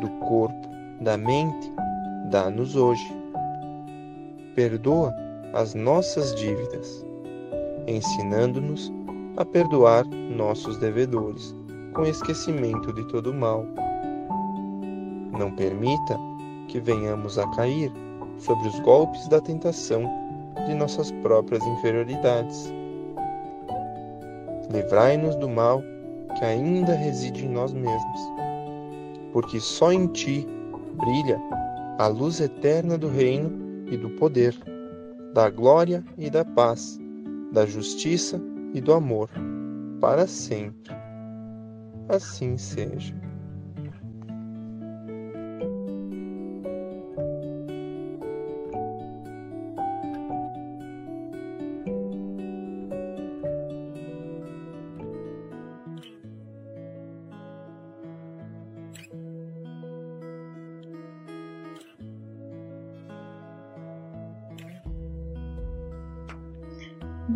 do corpo, da mente, dá-nos hoje. Perdoa as nossas dívidas, ensinando-nos a perdoar nossos devedores, com esquecimento de todo mal. Não permita que venhamos a cair sobre os golpes da tentação de nossas próprias inferioridades. Livrai-nos do mal que ainda reside em nós mesmos, porque só em Ti brilha a luz eterna do reino e do poder, da glória e da paz, da justiça e do amor, para sempre. Assim seja.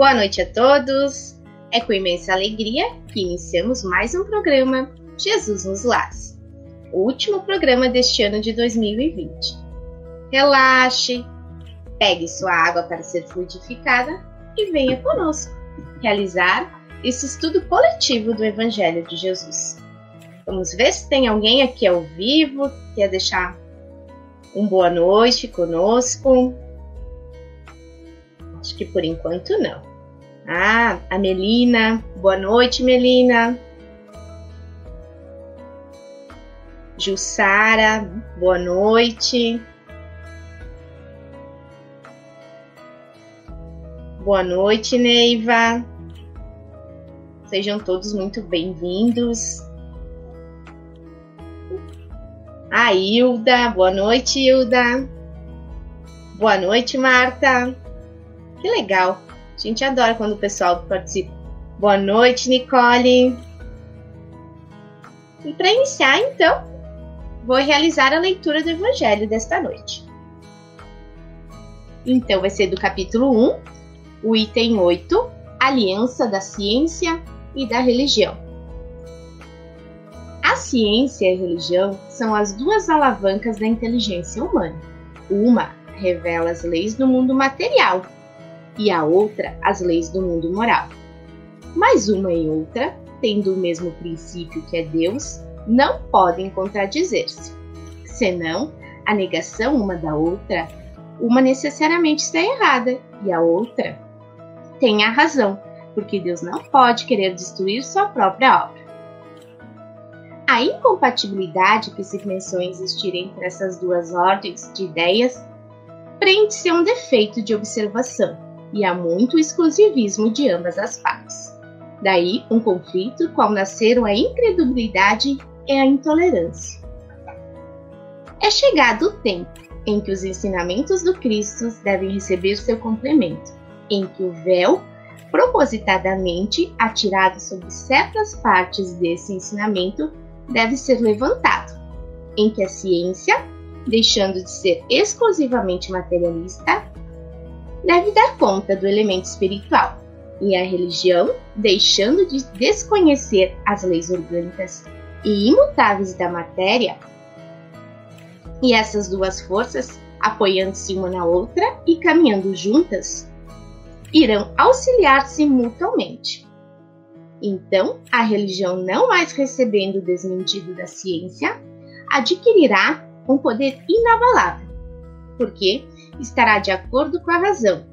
Boa noite a todos. É com imensa alegria que iniciamos mais um programa Jesus nos Lares, o último programa deste ano de 2020. Relaxe, pegue sua água para ser fluidificada e venha conosco realizar esse estudo coletivo do Evangelho de Jesus. Vamos ver se tem alguém aqui ao vivo que quer deixar um boa noite conosco. Acho que por enquanto não. Ah, a Melina. Boa noite, Melina. Jussara, boa noite. Boa noite, Neiva. Sejam todos muito bem-vindos. A Hilda, boa noite, Hilda. Boa noite, Marta. Que legal. A gente adora quando o pessoal participa. Boa noite, Nicole. E para iniciar, então, vou realizar a leitura do Evangelho desta noite. Então, vai ser do capítulo 1, o item 8, Aliança da Ciência e da Religião. A ciência e a religião são as duas alavancas da inteligência humana. Uma revela as leis do mundo material e a outra as leis do mundo moral. Mas uma e outra, tendo o mesmo princípio que é Deus, não podem contradizer-se. Senão, a negação uma da outra, uma necessariamente está errada e a outra tem a razão, porque Deus não pode querer destruir sua própria obra. A incompatibilidade que se pensou existir entre essas duas ordens de ideias prende-se a um defeito de observação e há muito exclusivismo de ambas as partes. Daí um conflito qual nasceram a incredulidade e a intolerância. É chegado o tempo em que os ensinamentos do Cristo devem receber seu complemento, em que o véu, propositadamente atirado sobre certas partes desse ensinamento, deve ser levantado, em que a ciência, deixando de ser exclusivamente materialista, deve dar conta do elemento espiritual, e a religião, deixando de desconhecer as leis orgânicas e imutáveis da matéria, e essas duas forças, apoiando-se uma na outra e caminhando juntas, irão auxiliar-se mutuamente. Então, a religião, não mais recebendo o desmentido da ciência, adquirirá um poder inabalável, porque estará de acordo com a razão,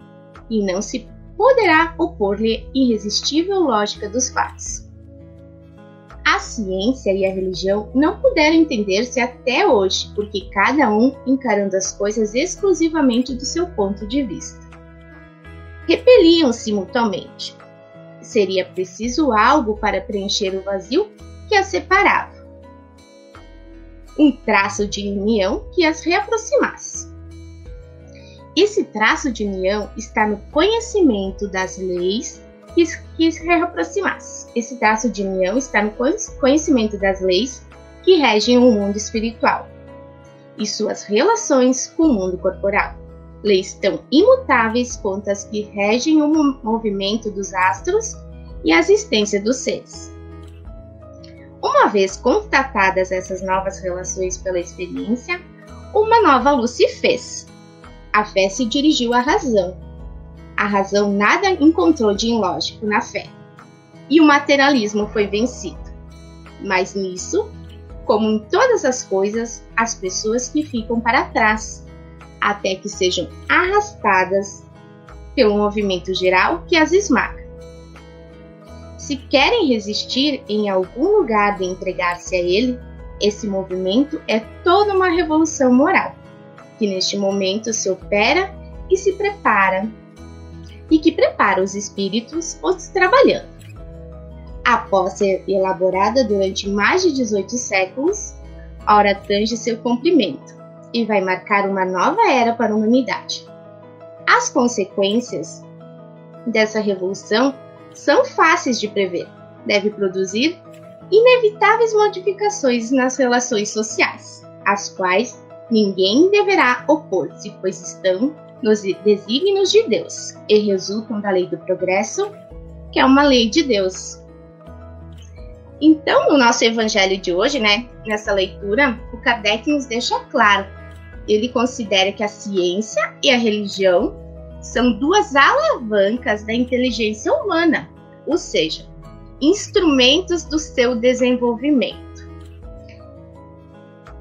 e não se poderá opor-lhe irresistível lógica dos fatos. A ciência e a religião não puderam entender-se até hoje, porque cada um encarando as coisas exclusivamente do seu ponto de vista. Repeliam-se mutuamente. Seria preciso algo para preencher o vazio que as separava. um traço de união que as reaproximasse. Esse traço de união está no conhecimento das leis que, que se reaproximasse. Esse traço de união está no conhecimento das leis que regem o mundo espiritual e suas relações com o mundo corporal. Leis tão imutáveis quanto as que regem o movimento dos astros e a existência dos seres. Uma vez constatadas essas novas relações pela experiência, uma nova luz se fez. A fé se dirigiu à razão. A razão nada encontrou de ilógico na fé. E o materialismo foi vencido. Mas nisso, como em todas as coisas, as pessoas que ficam para trás, até que sejam arrastadas pelo movimento geral que as esmaga. Se querem resistir em algum lugar de entregar-se a ele, esse movimento é toda uma revolução moral, que neste momento se opera e se prepara, e que prepara os espíritos os trabalhando após ser elaborada durante mais de 18 séculos, a hora tange seu cumprimento e vai marcar uma nova era para a humanidade. As consequências dessa revolução são fáceis de prever. Deve produzir inevitáveis modificações nas relações sociais, às quais ninguém deverá opor-se, pois estão nos desígnios de Deus e resultam da lei do progresso, que é uma lei de Deus, então, no nosso evangelho de hoje, né, nessa leitura, o Kardec nos deixa claro. Ele considera que a ciência e a religião são duas alavancas da inteligência humana, ou seja, instrumentos do seu desenvolvimento.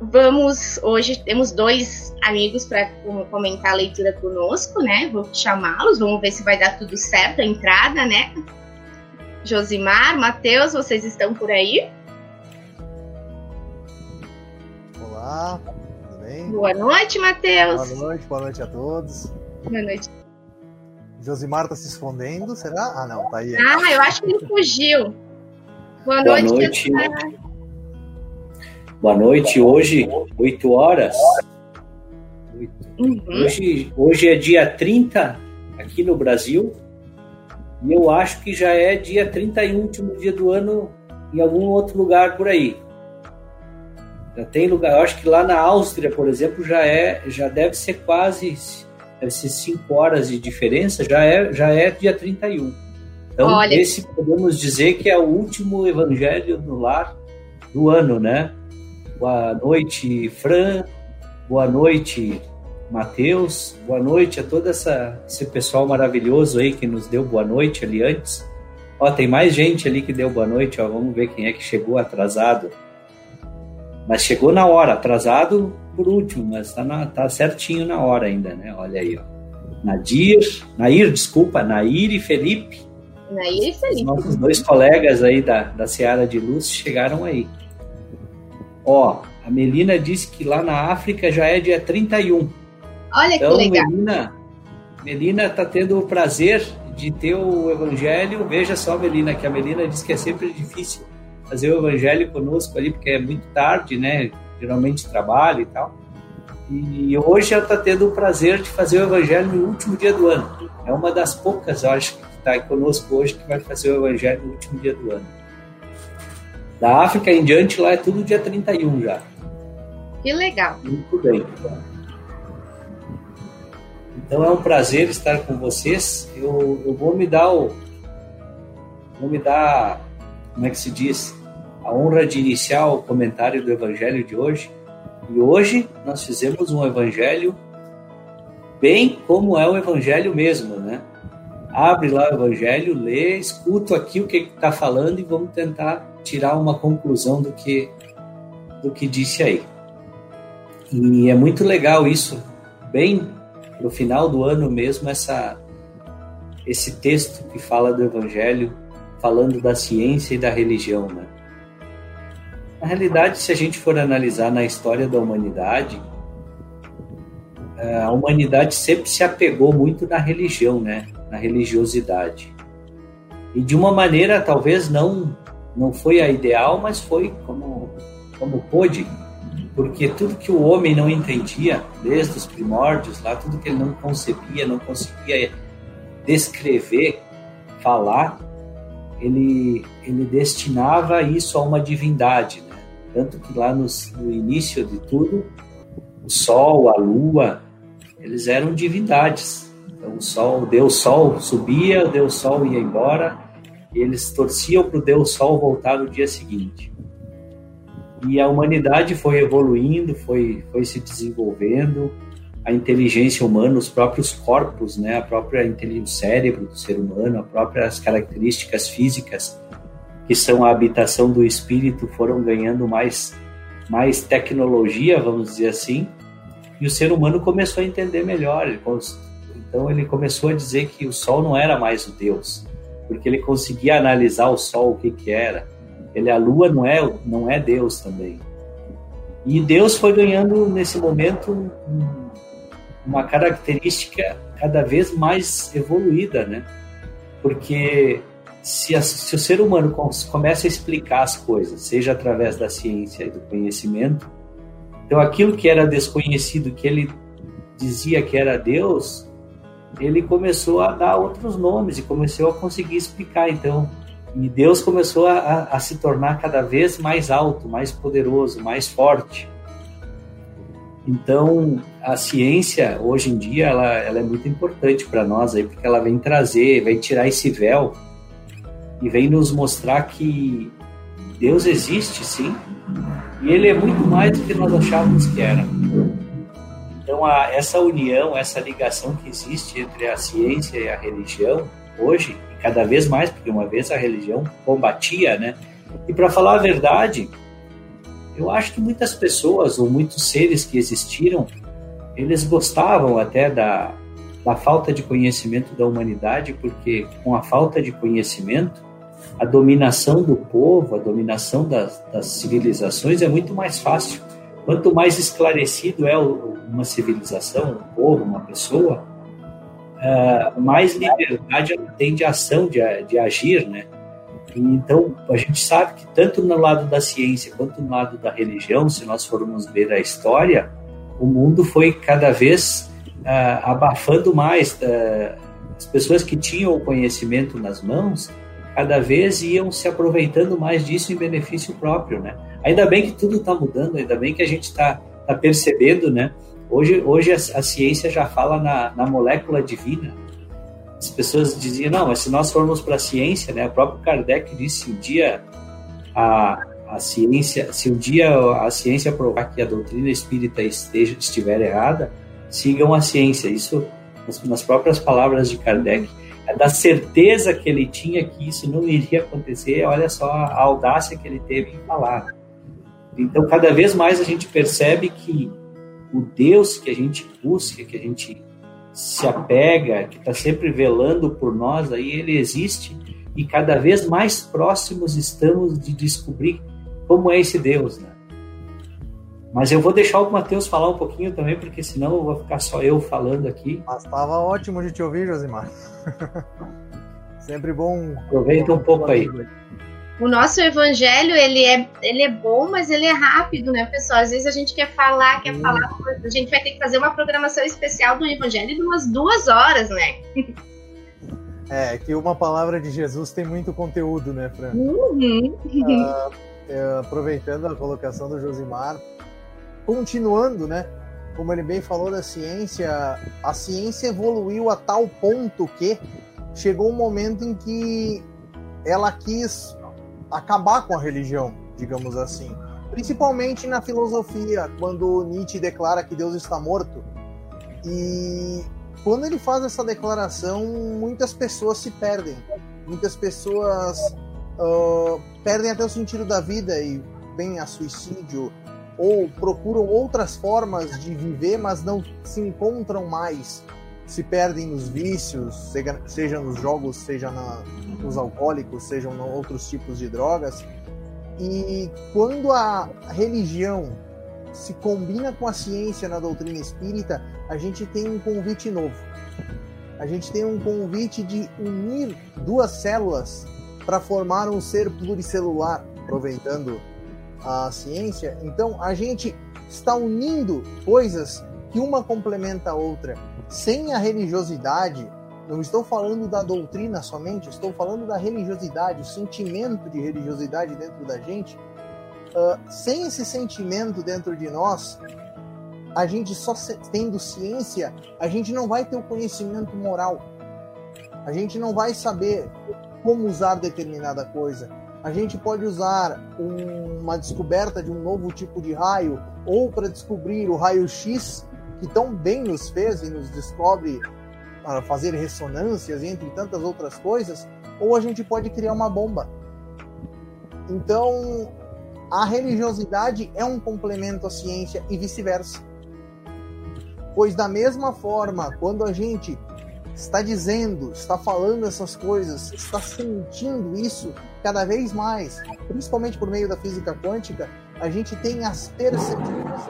Vamos, hoje temos dois amigos para comentar a leitura conosco, né? Vou chamá-los, vamos ver se vai dar tudo certo a entrada, né? Josimar, Matheus, vocês estão por aí? Olá, tudo bem? Boa noite, Matheus. Boa noite, boa noite a todos. Boa noite. Josimar está se escondendo, será? Ah, não, tá aí. Ah, eu acho que ele fugiu. Boa, boa noite. noite. Boa noite, hoje, 8 horas. Uhum. Hoje, hoje é dia 30 aqui no Brasil, e eu acho que já é dia 31, último dia do ano, em algum outro lugar por aí. Já tem lugar, eu acho que lá na Áustria, por exemplo, já é, já deve ser quase, deve ser 5 horas de diferença, já é, já é dia 31. Então, Olha. esse podemos dizer que é o último evangelho no lar do ano, né? Boa noite, Fran. Boa noite, Matheus, boa noite a todo essa, esse pessoal maravilhoso aí que nos deu boa noite ali antes. Ó, tem mais gente ali que deu boa noite, ó, vamos ver quem é que chegou atrasado. Mas chegou na hora, atrasado por último, mas tá, na, tá certinho na hora ainda, né? Olha aí, ó. Nadir, Nair, desculpa, Nair e Felipe. Nair e Felipe. Os nossos dois colegas aí da, da Seara de Luz chegaram aí. Ó, a Melina disse que lá na África já é dia 31. Olha então, que legal. Melina, Melina está tendo o prazer de ter o evangelho. Veja só, Melina, que a Melina diz que é sempre difícil fazer o evangelho conosco ali, porque é muito tarde, né? Geralmente trabalho e tal. E hoje ela está tendo o prazer de fazer o evangelho no último dia do ano. É uma das poucas, eu acho, que está conosco hoje que vai fazer o evangelho no último dia do ano. Da África em diante, lá é tudo dia 31 já. Que legal. Muito bem. Então é um prazer estar com vocês. Eu, eu vou me dar o, vou me dar, como é que se diz, a honra de iniciar o comentário do Evangelho de hoje. E hoje nós fizemos um Evangelho bem como é o Evangelho mesmo, né? Abre lá o Evangelho, lê, escuta aqui o que está falando e vamos tentar tirar uma conclusão do que do que disse aí. E é muito legal isso, bem no final do ano mesmo essa esse texto que fala do evangelho, falando da ciência e da religião, né? Na realidade, se a gente for analisar na história da humanidade, a humanidade sempre se apegou muito na religião, né? Na religiosidade. E de uma maneira talvez não não foi a ideal, mas foi como como pôde. porque tudo que o homem não entendia, desde os primórdios lá, tudo que ele não concebia, não conseguia descrever, falar, ele, ele destinava isso a uma divindade. Né? Tanto que lá no, no início de tudo, o sol, a lua, eles eram divindades. Então o sol, o Deus Sol subia, o Deus Sol ia embora, eles torciam para o Deus Sol voltar no dia seguinte. E a humanidade foi evoluindo, foi, foi se desenvolvendo, a inteligência humana, os próprios corpos, né, a própria o cérebro do ser humano, as próprias características físicas que são a habitação do espírito foram ganhando mais mais tecnologia, vamos dizer assim, e o ser humano começou a entender melhor. Então ele começou a dizer que o Sol não era mais o Deus, porque ele conseguia analisar o Sol o que que era. Ele a Lua não é não é Deus também. E Deus foi ganhando nesse momento uma característica cada vez mais evoluída, né? Porque se, a, se, o ser humano começa a explicar as coisas, seja através da ciência e do conhecimento, então aquilo que era desconhecido, que ele dizia que era Deus, ele começou a dar outros nomes e começou a conseguir explicar. Então, e Deus começou a, a se tornar cada vez mais alto, mais poderoso, mais forte. Então, a ciência, hoje em dia, ela, ela é muito importante para nós, aí, porque ela vem trazer, vem tirar esse véu e vem nos mostrar que Deus existe, sim, e Ele é muito mais do que nós achávamos que era. Então, a, essa união, essa ligação que existe entre a ciência e a religião, hoje, e cada vez mais, porque uma vez a religião combatia, né? E para falar a verdade, eu acho que muitas pessoas ou muitos seres que existiram, eles gostavam até da, da falta de conhecimento da humanidade, porque com a falta de conhecimento, a dominação do povo, a dominação das, das civilizações é muito mais fácil. Quanto mais esclarecido é uma civilização, um povo, uma pessoa, uh, mais liberdade ela tem de ação, de, de agir, né? Então, a gente sabe que tanto no lado da ciência quanto no lado da religião, se nós formos ver a história, o mundo foi cada vez uh, abafando mais. Uh, as pessoas que tinham o conhecimento nas mãos, cada vez iam se aproveitando mais disso em benefício próprio, né? Ainda bem que tudo está mudando, ainda bem que a gente está tá percebendo, né? Hoje, hoje a, a ciência já fala na, na molécula divina, as pessoas diziam, não, mas se nós formos para a ciência, né, o próprio Kardec disse, se um dia a, a ciência, se um dia a ciência provar que a doutrina espírita esteja, estiver errada, sigam a ciência. Isso nas, nas próprias palavras de Kardec. É da certeza que ele tinha que isso não iria acontecer, olha só a audácia que ele teve em falar. Então, cada vez mais a gente percebe que o Deus que a gente busca, que a gente se apega, que está sempre velando por nós, aí ele existe e cada vez mais próximos estamos de descobrir como é esse Deus, né? Mas eu vou deixar o Matheus falar um pouquinho também, porque senão eu vou ficar só eu falando aqui. Mas estava ótimo de te ouvir, Josimar. sempre bom. Aproveita um pouco aí o nosso evangelho, ele é, ele é bom, mas ele é rápido, né, pessoal? Às vezes a gente quer falar, quer hum. falar, a gente vai ter que fazer uma programação especial do evangelho de umas duas horas, né? É, que uma palavra de Jesus tem muito conteúdo, né, Fran? Uhum. Uh, aproveitando a colocação do Josimar, continuando, né? Como ele bem falou da ciência, a ciência evoluiu a tal ponto que chegou um momento em que ela quis acabar com a religião, digamos assim. Principalmente na filosofia, quando Nietzsche declara que Deus está morto. E quando ele faz essa declaração, muitas pessoas se perdem. Muitas pessoas uh, perdem até o sentido da vida e vêm a suicídio ou procuram outras formas de viver, mas não se encontram mais se perdem nos vícios, seja, seja nos jogos, seja na, nos alcoólicos, sejam em outros tipos de drogas. E quando a religião se combina com a ciência na doutrina espírita, a gente tem um convite novo. A gente tem um convite de unir duas células para formar um ser pluricelular, aproveitando a ciência. Então, a gente está unindo coisas que uma complementa a outra. Sem a religiosidade, não estou falando da doutrina somente, estou falando da religiosidade, o sentimento de religiosidade dentro da gente. Uh, sem esse sentimento dentro de nós, a gente só tendo ciência, a gente não vai ter o conhecimento moral. A gente não vai saber como usar determinada coisa. A gente pode usar um, uma descoberta de um novo tipo de raio ou para descobrir o raio X que tão bem nos fez e nos descobre para fazer ressonâncias entre tantas outras coisas, ou a gente pode criar uma bomba. Então, a religiosidade é um complemento à ciência e vice-versa. Pois da mesma forma, quando a gente está dizendo, está falando essas coisas, está sentindo isso cada vez mais, principalmente por meio da física quântica, a gente tem as percepções,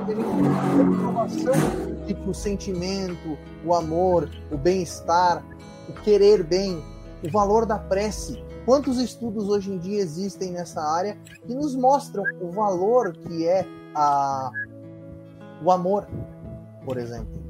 gente tem a comprovação de que o sentimento, o amor, o bem-estar, o querer bem, o valor da prece. Quantos estudos hoje em dia existem nessa área que nos mostram o valor que é a, o amor, por exemplo?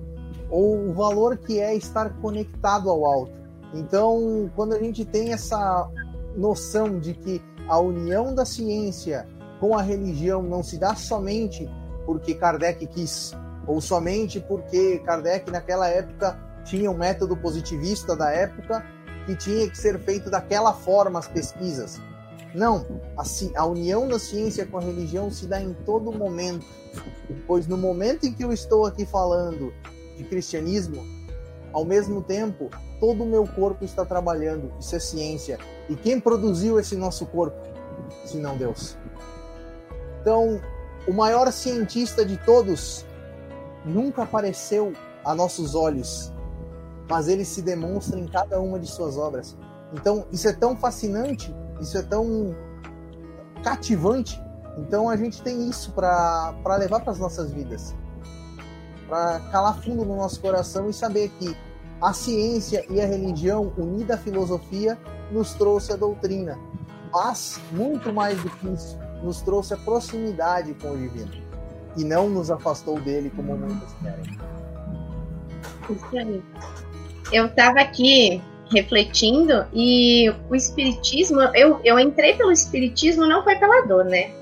ou o valor que é estar conectado ao alto. Então, quando a gente tem essa noção de que a união da ciência com a religião não se dá somente porque Kardec quis, ou somente porque Kardec naquela época tinha um método positivista da época que tinha que ser feito daquela forma as pesquisas. Não, a, a união da ciência com a religião se dá em todo momento, pois no momento em que eu estou aqui falando de cristianismo, ao mesmo tempo, todo o meu corpo está trabalhando. Isso é ciência. E quem produziu esse nosso corpo, se não Deus? Então, o maior cientista de todos nunca apareceu a nossos olhos, mas ele se demonstra em cada uma de suas obras. Então, isso é tão fascinante, isso é tão cativante. Então, a gente tem isso para levar para as nossas vidas para calar fundo no nosso coração e saber que a ciência e a religião, unida à filosofia, nos trouxe a doutrina. Mas, muito mais do que isso, nos trouxe a proximidade com o divino. E não nos afastou dele, como muitos querem. Isso aí. Eu estava aqui refletindo e o espiritismo, eu, eu entrei pelo espiritismo não foi pela dor, né?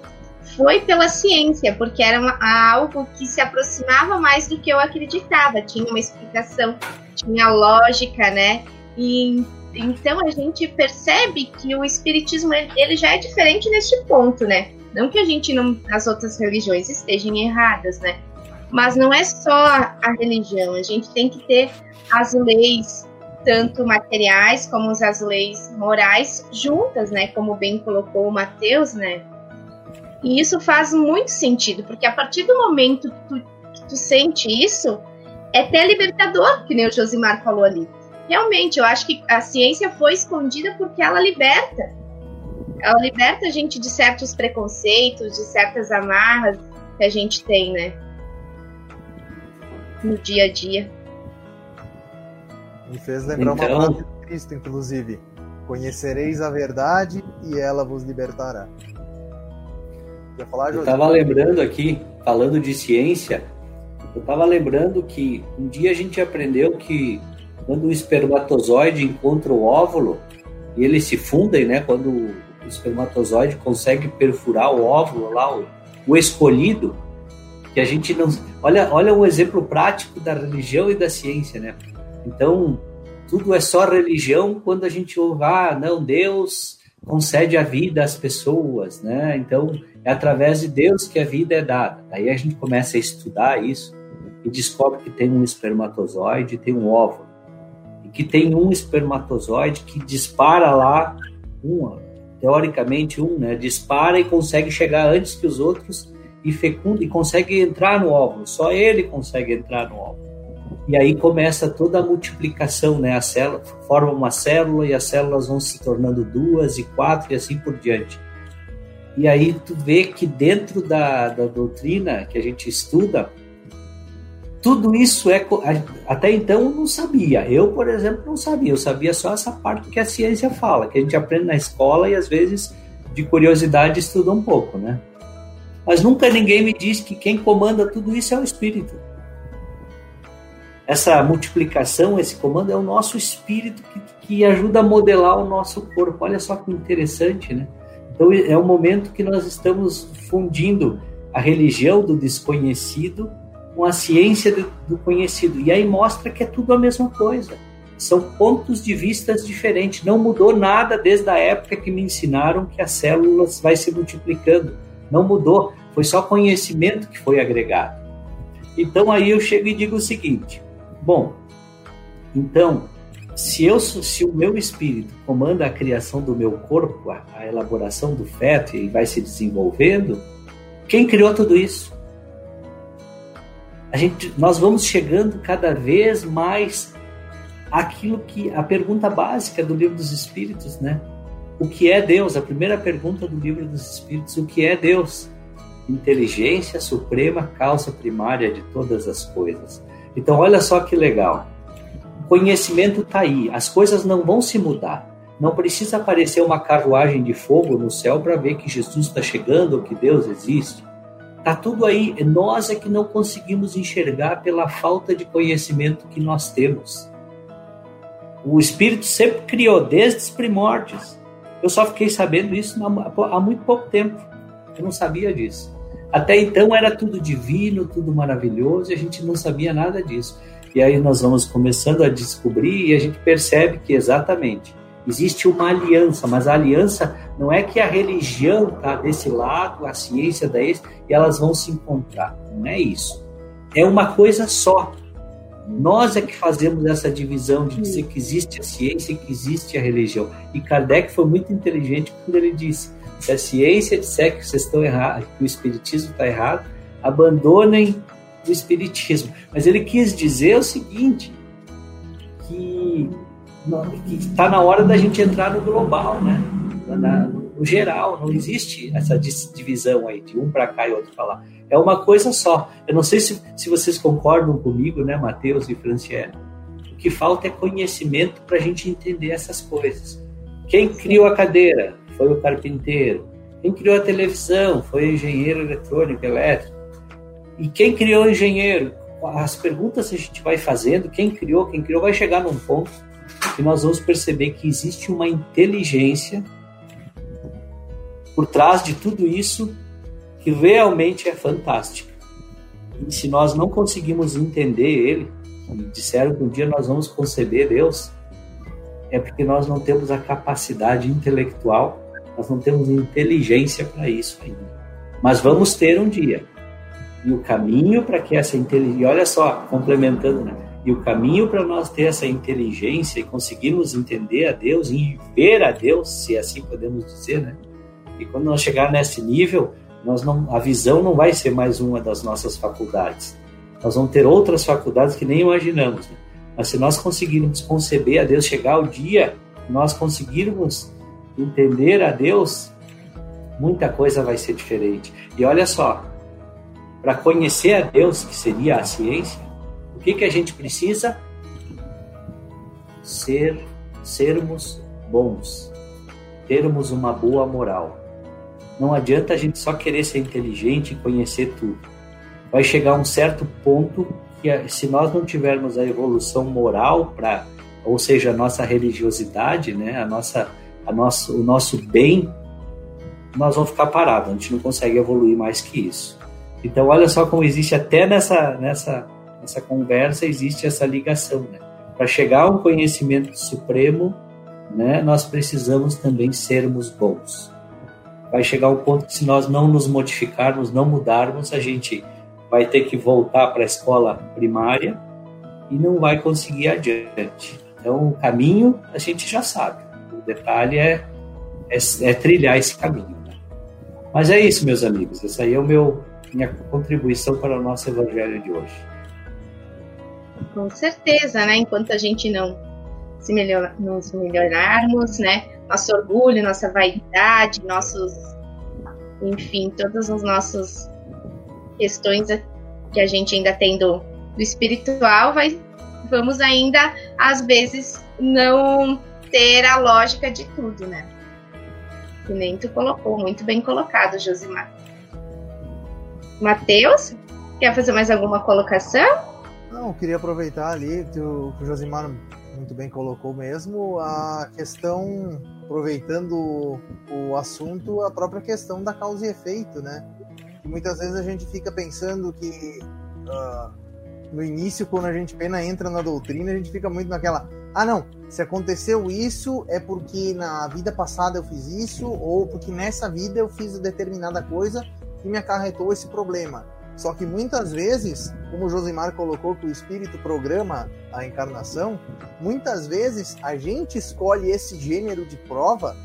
foi pela ciência, porque era uma, algo que se aproximava mais do que eu acreditava. Tinha uma explicação, tinha lógica, né? E então a gente percebe que o espiritismo ele já é diferente neste ponto, né? Não que a gente não as outras religiões estejam erradas, né? Mas não é só a religião, a gente tem que ter as leis tanto materiais como as leis morais juntas, né? Como bem colocou o Mateus, né? E isso faz muito sentido, porque a partir do momento que tu, que tu sente isso, é até libertador, que nem o Josimar falou ali. Realmente, eu acho que a ciência foi escondida porque ela liberta. Ela liberta a gente de certos preconceitos, de certas amarras que a gente tem, né? No dia a dia. Me fez lembrar então... uma frase de Cristo, inclusive. Conhecereis a verdade e ela vos libertará. Falar? Eu estava lembrando aqui, falando de ciência, eu estava lembrando que um dia a gente aprendeu que quando o espermatozoide encontra o óvulo e eles se fundem, né? Quando o espermatozoide consegue perfurar o óvulo lá, o, o escolhido, que a gente não. Olha, olha um exemplo prático da religião e da ciência, né? Então, tudo é só religião quando a gente ouve, ah, não, Deus concede a vida às pessoas, né? Então, é através de Deus que a vida é dada. Aí a gente começa a estudar isso e descobre que tem um espermatozoide tem um óvulo. E que tem um espermatozoide que dispara lá, um, teoricamente um, né? Dispara e consegue chegar antes que os outros e fecunda e consegue entrar no óvulo. Só ele consegue entrar no óvulo. E aí começa toda a multiplicação, né? A célula forma uma célula e as células vão se tornando duas e quatro e assim por diante. E aí tu vê que dentro da, da doutrina que a gente estuda, tudo isso é até então não sabia. Eu, por exemplo, não sabia. Eu sabia só essa parte que a ciência fala, que a gente aprende na escola e às vezes de curiosidade estuda um pouco, né? Mas nunca ninguém me disse que quem comanda tudo isso é o Espírito. Essa multiplicação, esse comando é o nosso espírito que, que ajuda a modelar o nosso corpo. Olha só que interessante, né? Então é o momento que nós estamos fundindo a religião do desconhecido com a ciência do, do conhecido. E aí mostra que é tudo a mesma coisa. São pontos de vistas diferentes. Não mudou nada desde a época que me ensinaram que as células vai se multiplicando. Não mudou. Foi só conhecimento que foi agregado. Então aí eu chego e digo o seguinte: bom, então se eu se o meu espírito comanda a criação do meu corpo, a, a elaboração do feto e vai se desenvolvendo, quem criou tudo isso? A gente, nós vamos chegando cada vez mais aquilo que a pergunta básica do livro dos Espíritos, né? O que é Deus? A primeira pergunta do livro dos Espíritos: o que é Deus? Inteligência suprema, causa primária de todas as coisas. Então, olha só que legal conhecimento está aí, as coisas não vão se mudar. Não precisa aparecer uma carruagem de fogo no céu para ver que Jesus está chegando ou que Deus existe. Está tudo aí, nós é que não conseguimos enxergar pela falta de conhecimento que nós temos. O Espírito sempre criou, desde os primórdios. Eu só fiquei sabendo isso há muito pouco tempo. Eu não sabia disso. Até então era tudo divino, tudo maravilhoso, e a gente não sabia nada disso. E aí nós vamos começando a descobrir e a gente percebe que exatamente existe uma aliança, mas a aliança não é que a religião está desse lado, a ciência desse, e elas vão se encontrar. Não é isso. É uma coisa só. Nós é que fazemos essa divisão de dizer que existe a ciência e que existe a religião. E Kardec foi muito inteligente quando ele disse: se a ciência disser que vocês estão errados, que o espiritismo está errado, abandonem do espiritismo. Mas ele quis dizer o seguinte, que está na hora da gente entrar no global, né? Na, no geral, não existe essa divisão aí de um para cá e outro para lá. É uma coisa só. Eu não sei se, se vocês concordam comigo, né, Mateus e Franciele. O que falta é conhecimento para a gente entender essas coisas. Quem criou a cadeira foi o carpinteiro. Quem criou a televisão foi o engenheiro eletrônico, elétrico. E quem criou o engenheiro? As perguntas que a gente vai fazendo, quem criou, quem criou, vai chegar num ponto que nós vamos perceber que existe uma inteligência por trás de tudo isso que realmente é fantástica. E se nós não conseguimos entender ele, e disseram que um dia nós vamos conceber Deus, é porque nós não temos a capacidade intelectual, nós não temos inteligência para isso ainda. Mas vamos ter um dia. E o caminho para que essa inteligência, olha só, complementando, né? E o caminho para nós ter essa inteligência e conseguirmos entender a Deus e ver a Deus, se assim podemos dizer, né? E quando nós chegar nesse nível, nós não, a visão não vai ser mais uma das nossas faculdades. Nós vamos ter outras faculdades que nem imaginamos. Né? Mas se nós conseguirmos conceber a Deus, chegar ao dia, nós conseguirmos entender a Deus, muita coisa vai ser diferente. E olha só, para conhecer a Deus, que seria a ciência, o que, que a gente precisa? Ser, sermos bons, termos uma boa moral. Não adianta a gente só querer ser inteligente e conhecer tudo. Vai chegar um certo ponto que, se nós não tivermos a evolução moral para, ou seja, a nossa religiosidade, né, a nossa, a o nosso bem, nós vamos ficar parados. A gente não consegue evoluir mais que isso. Então, olha só como existe até nessa, nessa, nessa conversa, existe essa ligação. Né? Para chegar a um conhecimento supremo, né, nós precisamos também sermos bons. Vai chegar um ponto que se nós não nos modificarmos, não mudarmos, a gente vai ter que voltar para a escola primária e não vai conseguir adiante. Então, o caminho a gente já sabe. Detalhe é, é, é trilhar esse caminho. Né? Mas é isso, meus amigos. Esse aí é o meu minha contribuição para o nosso evangelho de hoje. Com certeza, né? Enquanto a gente não se melhor, nos melhorarmos, né? Nosso orgulho, nossa vaidade, nossos, enfim, todas as nossas questões que a gente ainda tem do, do espiritual, vai, vamos ainda às vezes não ter a lógica de tudo, né? Que nem tu colocou, muito bem colocado, Josimar. Matheus, quer fazer mais alguma colocação? Não, queria aproveitar ali que o, que o Josimar muito bem colocou mesmo a questão, aproveitando o assunto, a própria questão da causa e efeito, né? Muitas vezes a gente fica pensando que uh, no início, quando a gente apenas entra na doutrina, a gente fica muito naquela, ah não, se aconteceu isso é porque na vida passada eu fiz isso, ou porque nessa vida eu fiz determinada coisa que me acarretou esse problema. Só que muitas vezes, como o Josimar colocou que o espírito programa a encarnação, muitas vezes a gente escolhe esse gênero de prova,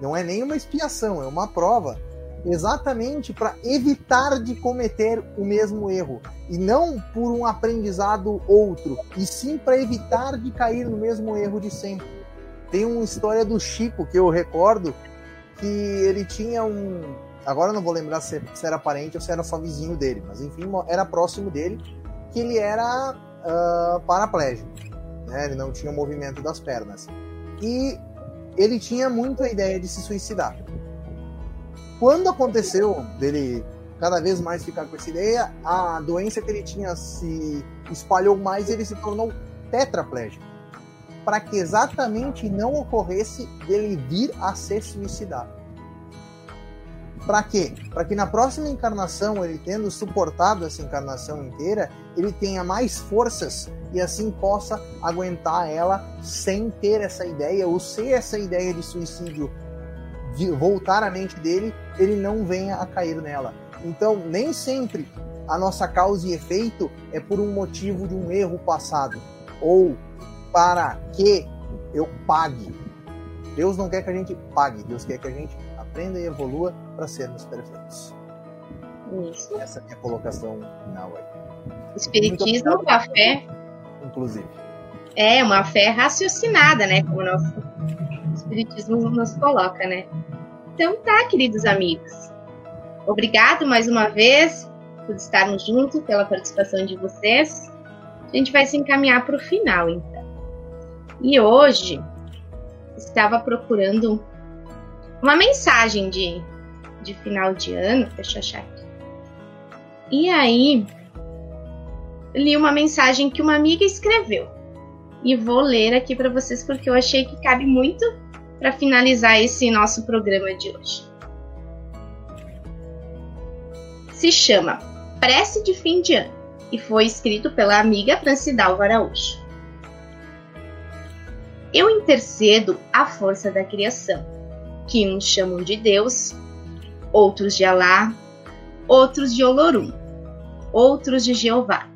não é nem uma expiação, é uma prova, exatamente para evitar de cometer o mesmo erro e não por um aprendizado outro, e sim para evitar de cair no mesmo erro de sempre. Tem uma história do Chico que eu recordo que ele tinha um agora não vou lembrar se, era parente ou se era só vizinho dele, mas enfim, era próximo dele, que ele era uh, paraplégico, né? ele não tinha o movimento das pernas. E ele tinha muito a ideia de se suicidar. Quando aconteceu dele cada vez mais ficar com essa ideia, a doença que ele tinha se espalhou mais e ele se tornou tetraplégico. Para que exatamente não ocorresse dele vir a se suicidar. Para quê? Para que na próxima encarnação, ele tendo suportado essa encarnação inteira, ele tenha mais forças e assim possa aguentar ela sem ter essa ideia, ou se essa ideia de suicídio voltar à mente dele, ele não venha a cair nela. Então, nem sempre a nossa causa e efeito é por um motivo de um erro passado ou para que eu pague. Deus não quer que a gente pague, Deus quer que a gente aprenda e evolua para sermos perfeitos. Isso. Essa é a minha colocação final aí. Espiritismo, uma fé. Inclusive. É, uma fé raciocinada, né? Como o nosso Espiritismo nos coloca, né? Então tá, queridos amigos. Obrigado mais uma vez por estarmos juntos, pela participação de vocês. A gente vai se encaminhar para o final, então. E hoje estava procurando uma mensagem de, de final de ano, deixa eu achar aqui. E aí, li uma mensagem que uma amiga escreveu. E vou ler aqui para vocês porque eu achei que cabe muito para finalizar esse nosso programa de hoje. Se chama Prece de Fim de Ano e foi escrito pela amiga Francidal Araújo. Eu intercedo a força da criação que uns chamam de Deus, outros de Alá, outros de Olorum, outros de Jeová,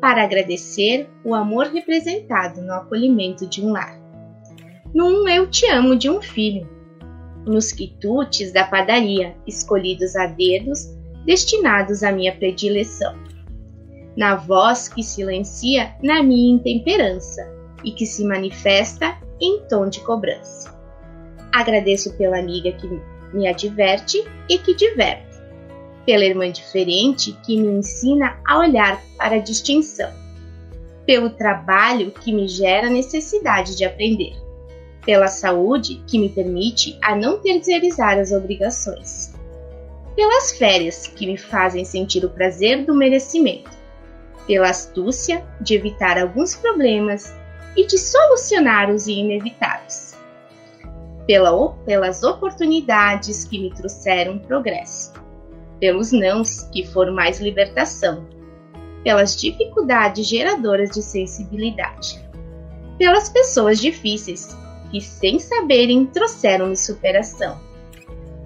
para agradecer o amor representado no acolhimento de um lar, num eu te amo de um filho, nos quitutes da padaria escolhidos a dedos destinados à minha predileção, na voz que silencia na minha intemperança e que se manifesta em tom de cobrança. Agradeço pela amiga que me adverte e que diverte, pela irmã diferente que me ensina a olhar para a distinção, pelo trabalho que me gera necessidade de aprender, pela saúde que me permite a não terceirizar as obrigações, pelas férias que me fazem sentir o prazer do merecimento, pela astúcia de evitar alguns problemas e de solucionar os inevitáveis. Pela, pelas oportunidades que me trouxeram progresso, pelos nãos que foram mais libertação, pelas dificuldades geradoras de sensibilidade, pelas pessoas difíceis que, sem saberem, trouxeram-me superação,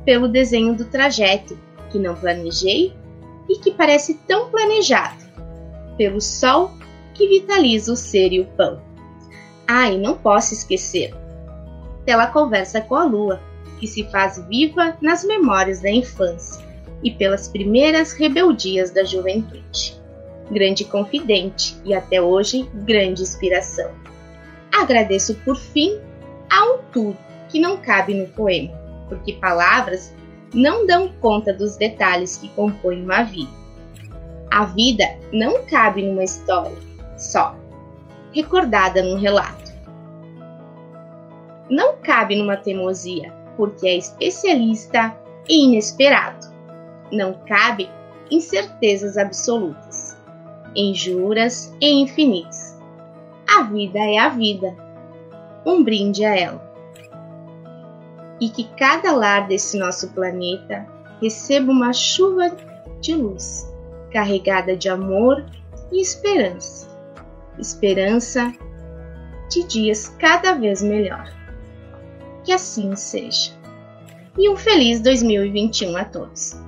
pelo desenho do trajeto que não planejei e que parece tão planejado, pelo sol que vitaliza o ser e o pão. Ah, e não posso esquecer pela conversa com a lua, que se faz viva nas memórias da infância e pelas primeiras rebeldias da juventude. Grande confidente e até hoje grande inspiração. Agradeço por fim a um tudo que não cabe no poema, porque palavras não dão conta dos detalhes que compõem uma vida. A vida não cabe numa história só, recordada num relato não cabe numa teimosia, porque é especialista e inesperado. não cabe incertezas absolutas, injuras e infinitas. A vida é a vida, um brinde a ela. E que cada lar desse nosso planeta receba uma chuva de luz, carregada de amor e esperança. Esperança de dias cada vez melhor. Que assim seja. E um feliz 2021 a todos.